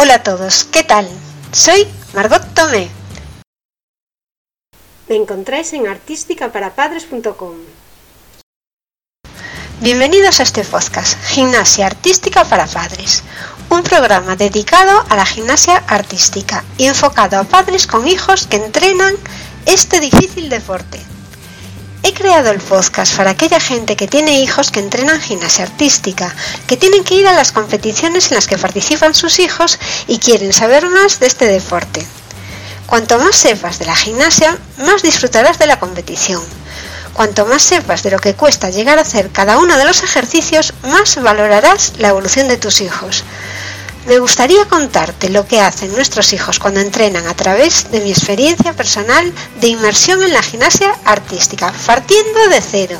Hola a todos, ¿qué tal? Soy Margot Tomé. Me encontráis en artísticaparapadres.com. Bienvenidos a este podcast, Gimnasia Artística para Padres, un programa dedicado a la gimnasia artística y enfocado a padres con hijos que entrenan este difícil deporte. He creado el podcast para aquella gente que tiene hijos que entrenan gimnasia artística, que tienen que ir a las competiciones en las que participan sus hijos y quieren saber más de este deporte. Cuanto más sepas de la gimnasia, más disfrutarás de la competición. Cuanto más sepas de lo que cuesta llegar a hacer cada uno de los ejercicios, más valorarás la evolución de tus hijos. Me gustaría contarte lo que hacen nuestros hijos cuando entrenan a través de mi experiencia personal de inmersión en la gimnasia artística, partiendo de cero.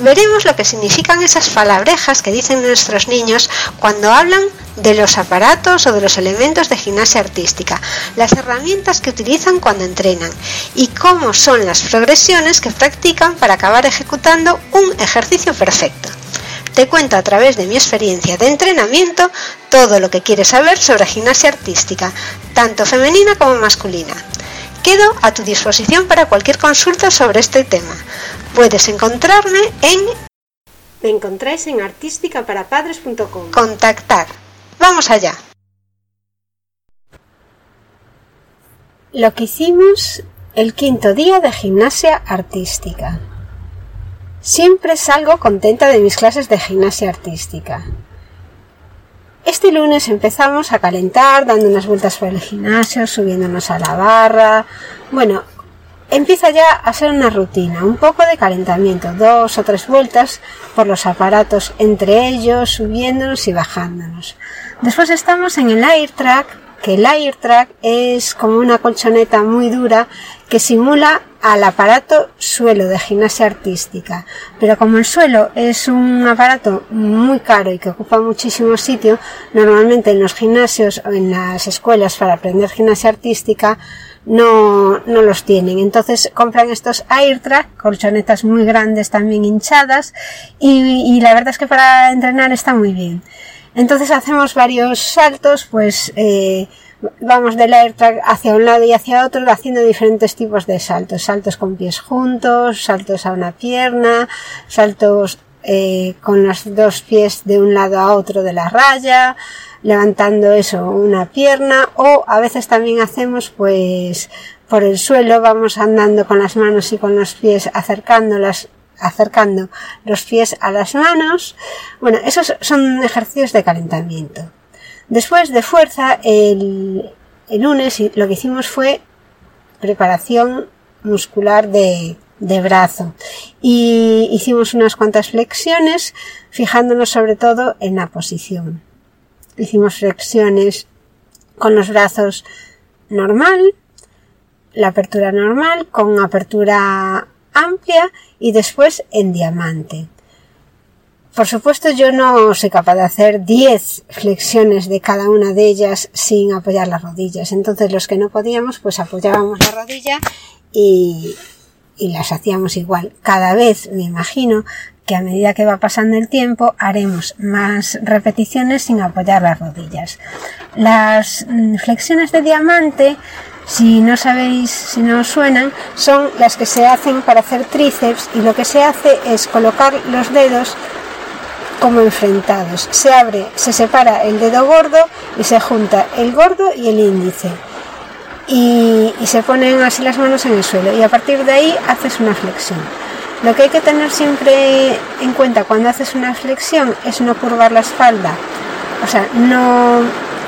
Veremos lo que significan esas palabrejas que dicen nuestros niños cuando hablan de los aparatos o de los elementos de gimnasia artística, las herramientas que utilizan cuando entrenan y cómo son las progresiones que practican para acabar ejecutando un ejercicio perfecto. Te cuento a través de mi experiencia de entrenamiento todo lo que quieres saber sobre gimnasia artística, tanto femenina como masculina. Quedo a tu disposición para cualquier consulta sobre este tema. Puedes encontrarme en... Me encontráis en artísticaparapadres.com. Contactar. Vamos allá. Lo que hicimos el quinto día de gimnasia artística. Siempre salgo contenta de mis clases de gimnasia artística. Este lunes empezamos a calentar, dando unas vueltas por el gimnasio, subiéndonos a la barra. Bueno, empieza ya a ser una rutina, un poco de calentamiento, dos o tres vueltas por los aparatos entre ellos, subiéndonos y bajándonos. Después estamos en el air track, que el air track es como una colchoneta muy dura que simula al aparato suelo de gimnasia artística. Pero como el suelo es un aparato muy caro y que ocupa muchísimo sitio, normalmente en los gimnasios o en las escuelas para aprender gimnasia artística no, no los tienen. Entonces compran estos AirTrack, colchonetas muy grandes también hinchadas y, la verdad es que para entrenar está muy bien. Entonces hacemos varios saltos, pues eh, vamos del AirTrack hacia un lado y hacia otro haciendo diferentes tipos de saltos. Saltos con pies juntos, saltos a una pierna, saltos eh, con los dos pies de un lado a otro de la raya, levantando eso una pierna o a veces también hacemos pues por el suelo vamos andando con las manos y con los pies acercándolas acercando los pies a las manos. Bueno, esos son ejercicios de calentamiento. Después de fuerza, el, lunes lo que hicimos fue preparación muscular de, de brazo y hicimos unas cuantas flexiones fijándonos sobre todo en la posición. Hicimos flexiones con los brazos normal, la apertura normal, con apertura amplia y después en diamante. Por supuesto yo no soy capaz de hacer 10 flexiones de cada una de ellas sin apoyar las rodillas. Entonces los que no podíamos pues apoyábamos la rodilla y, las hacíamos igual. Cada vez me imagino que a medida que va pasando el tiempo haremos más repeticiones sin apoyar las rodillas. Las mm, flexiones de diamante si no sabéis, si no os suenan, son las que se hacen para hacer tríceps y lo que se hace es colocar los dedos como enfrentados. Se abre, se separa el dedo gordo y se junta el gordo y el índice. Y, y se ponen así las manos en el suelo y a partir de ahí haces una flexión. Lo que hay que tener siempre en cuenta cuando haces una flexión es no curvar la espalda, o sea, no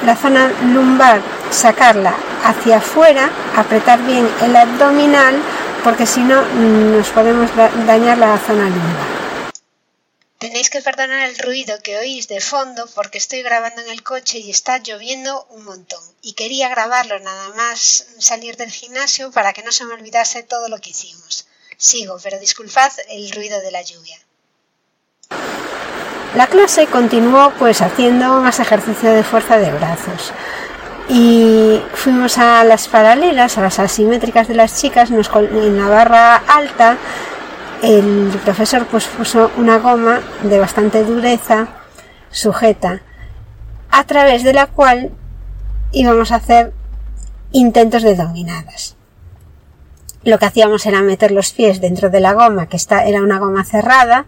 la zona lumbar sacarla hacia afuera, apretar bien el abdominal, porque si no nos podemos dañar la zona lumbar. Tenéis que perdonar el ruido que oís de fondo porque estoy grabando en el coche y está lloviendo un montón. Y quería grabarlo nada más salir del gimnasio para que no se me olvidase todo lo que hicimos. Sigo, pero disculpad el ruido de la lluvia. La clase continuó pues haciendo más ejercicio de fuerza de brazos y fuimos a las paralelas, a las asimétricas de las chicas, en la barra alta el profesor pues puso una goma de bastante dureza sujeta a través de la cual íbamos a hacer intentos de dominadas. Lo que hacíamos era meter los pies dentro de la goma, que era una goma cerrada,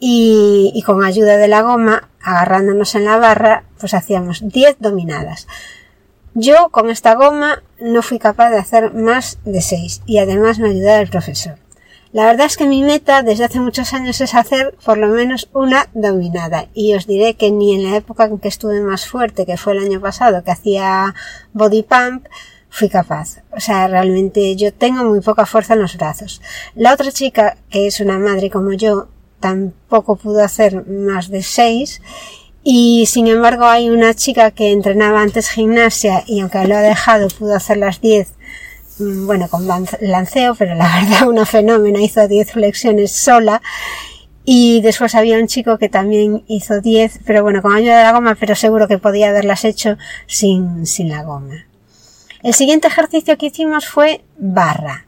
y, y con ayuda de la goma, agarrándonos en la barra, pues hacíamos 10 dominadas. Yo con esta goma no fui capaz de hacer más de 6 y además me ayudaba el profesor. La verdad es que mi meta desde hace muchos años es hacer por lo menos una dominada y os diré que ni en la época en que estuve más fuerte, que fue el año pasado, que hacía body pump, fui capaz. O sea, realmente yo tengo muy poca fuerza en los brazos. La otra chica, que es una madre como yo, tampoco pudo hacer más de seis y sin embargo hay una chica que entrenaba antes gimnasia y aunque lo ha dejado pudo hacer las diez Mm, bueno, con lanceo, pero la verdad una fenómena, hizo 10 flexiones sola. Y después había un chico que también hizo 10, pero bueno, con ayuda de la goma, pero seguro que podía haberlas hecho sin, sin la goma. El siguiente ejercicio que hicimos fue barra.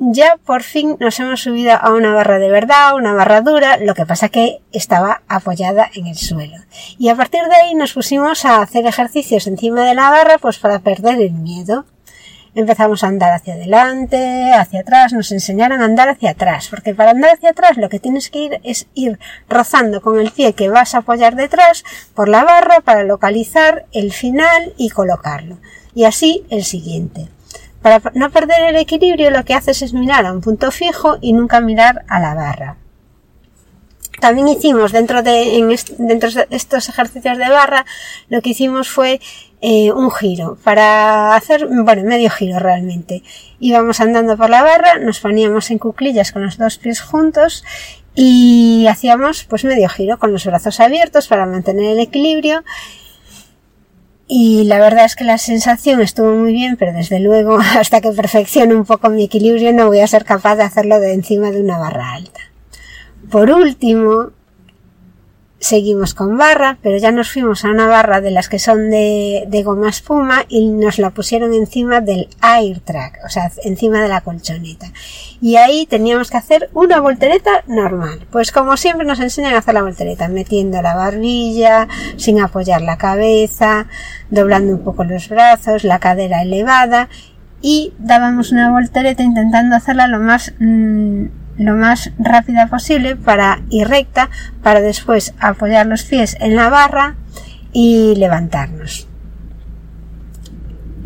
Ya por fin nos hemos subido a una barra de verdad, una barra dura, lo que pasa que estaba apoyada en el suelo. Y a partir de ahí nos pusimos a hacer ejercicios encima de la barra pues para perder el miedo empezamos a andar hacia adelante, hacia atrás, nos enseñaron a andar hacia atrás, porque para andar hacia atrás lo que tienes que ir es ir rozando con el pie que vas a apoyar detrás por la barra para localizar el final y colocarlo. Y así el siguiente. Para no perder el equilibrio lo que haces es mirar a un punto fijo y nunca mirar a la barra. También hicimos dentro de, dentro de estos ejercicios de barra, lo que hicimos fue eh, un giro, para hacer, bueno, medio giro realmente. Íbamos andando por la barra, nos poníamos en cuclillas con los dos pies juntos y hacíamos pues medio giro con los brazos abiertos para mantener el equilibrio y la verdad es que la sensación estuvo muy bien, pero desde luego hasta que perfeccione un poco mi equilibrio no voy a ser capaz de hacerlo de encima de una barra alta. Por último, seguimos con barra, pero ya nos fuimos a una barra de las que son de, de goma espuma y nos la pusieron encima del air track, o sea, encima de la colchoneta. Y ahí teníamos que hacer una voltereta normal. Pues como siempre nos enseñan a hacer la voltereta, metiendo la barbilla, sin apoyar la cabeza, doblando un poco los brazos, la cadera elevada y dábamos una voltereta intentando hacerla lo más mm, lo más rápida posible para ir recta para después apoyar los pies en la barra y levantarnos.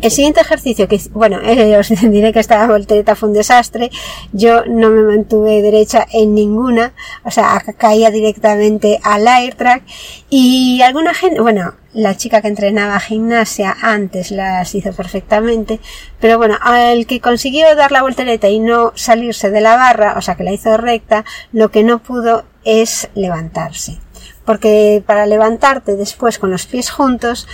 El siguiente ejercicio que, bueno, eh, os diré que esta voltereta fue un desastre. Yo no me mantuve derecha en ninguna, o sea, caía directamente al air track y alguna gente, bueno, la chica que entrenaba gimnasia antes las hizo perfectamente, pero bueno, al que consiguió dar la voltereta y no salirse de la barra, o sea, que la hizo recta, lo que no pudo es levantarse porque para levantarte después con los pies juntos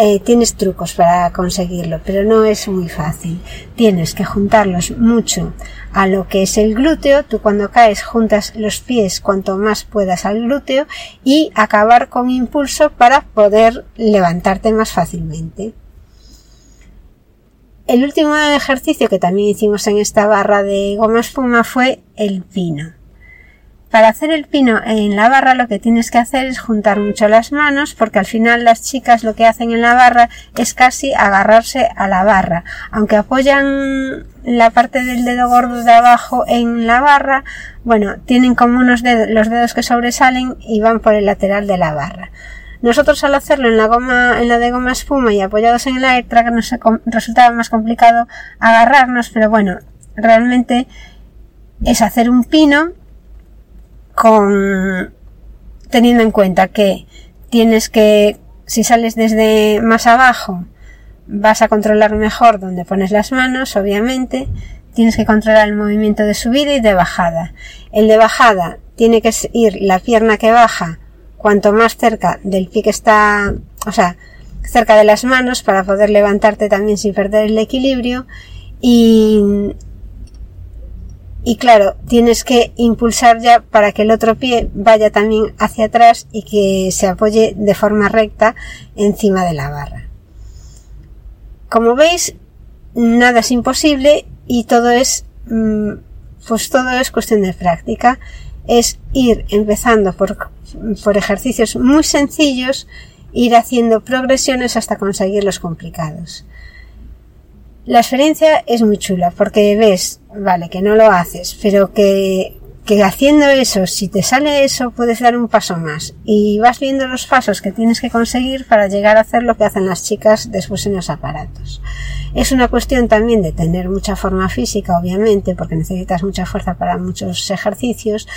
eh, tienes trucos para conseguirlo, pero no es muy fácil. Tienes que juntarlos mucho a lo que es el glúteo. Tú cuando caes juntas los pies cuanto más puedas al glúteo y acabar con impulso para poder levantarte más fácilmente. El último ejercicio que también hicimos en esta barra de goma espuma fue el pino. Para hacer el pino en la barra lo que tienes que hacer es juntar mucho las manos porque al final las chicas lo que hacen en la barra es casi agarrarse a la barra. Aunque apoyan la parte del dedo gordo de abajo en la barra, bueno, tienen como unos dedos, los dedos que sobresalen y van por el lateral de la barra. Nosotros al hacerlo en la goma, en la de goma espuma y apoyados en el airtrack nos resultaba más complicado agarrarnos, pero bueno, realmente es hacer un pino con teniendo en cuenta que tienes que si sales desde más abajo vas a controlar mejor donde pones las manos, obviamente. Tienes que controlar el movimiento de subida y de bajada. El de bajada tiene que ir la pierna que baja cuanto más cerca del pie que está, o sea, cerca de las manos para poder levantarte también sin perder el equilibrio. Y y claro, tienes que impulsar ya para que el otro pie vaya también hacia atrás y que se apoye de forma recta encima de la barra. Como veis, nada es imposible y todo es, mm, pues todo es cuestión de práctica. Es ir empezando por, por ejercicios muy sencillos ir haciendo progresiones hasta conseguir los complicados. La experiencia es muy chula porque ves, vale, que no lo haces, pero que, que haciendo eso, si te sale eso, puedes dar un paso más. Y vas viendo los pasos que tienes que conseguir para llegar a hacer lo que hacen las chicas después en los aparatos. Es una cuestión también de tener mucha forma física, obviamente, porque necesitas mucha fuerza para muchos ejercicios,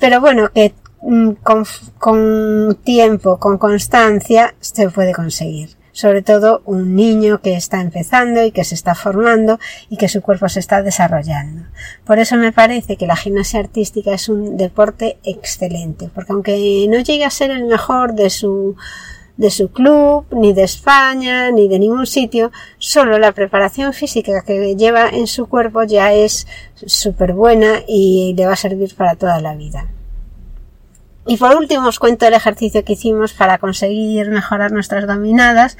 pero bueno, que mm, con, con tiempo, con constancia, se puede conseguir sobre todo un niño que está empezando y que se está formando y que su cuerpo se está desarrollando. Por eso me parece que la gimnasia artística es un deporte excelente, porque aunque no llegue a ser el mejor de su de su club, ni de España, ni de ningún sitio, solo la preparación física que lleva en su cuerpo ya es súper buena y le va a servir para toda la vida. Y por último os cuento el ejercicio que hicimos para conseguir mejorar nuestras dominadas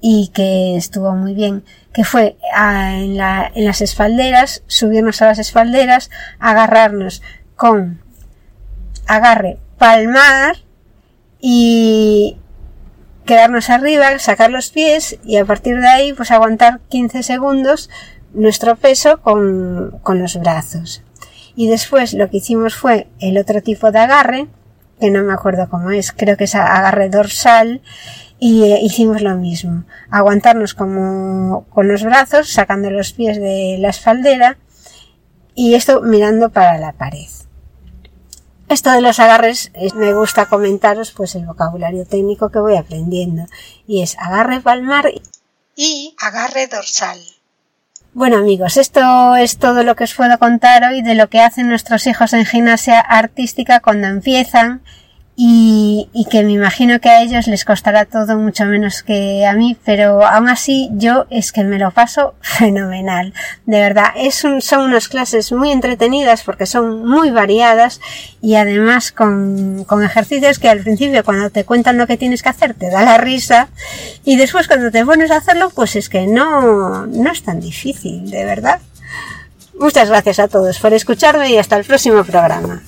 y que estuvo muy bien, que fue en, las espalderas, subirnos a las espalderas, agarrarnos con agarre palmar y quedarnos arriba, sacar los pies y a partir de ahí pues aguantar 15 segundos nuestro peso con, con los brazos. Y después lo que hicimos fue el otro tipo de agarre, que no me acuerdo cómo es, creo que es agarre dorsal, y eh, hicimos lo mismo. Aguantarnos como con los brazos, sacando los pies de la espaldera, y esto mirando para la pared. Esto de los agarres me gusta comentaros pues el vocabulario técnico que voy aprendiendo y es agarre palmar y agarre dorsal. Bueno amigos, esto es todo lo que os puedo contar hoy de lo que hacen nuestros hijos en gimnasia artística cuando empiezan y, y, que me imagino que a ellos les costará todo mucho menos que a mí, pero aún así yo es que me lo paso fenomenal. De verdad, son unas clases muy entretenidas porque son muy variadas y además con, con ejercicios que al principio cuando te cuentan lo que tienes que hacer te da la risa y después cuando te pones a hacerlo pues es que no, no es tan difícil, de verdad. Muchas gracias a todos por escucharme y hasta el próximo programa.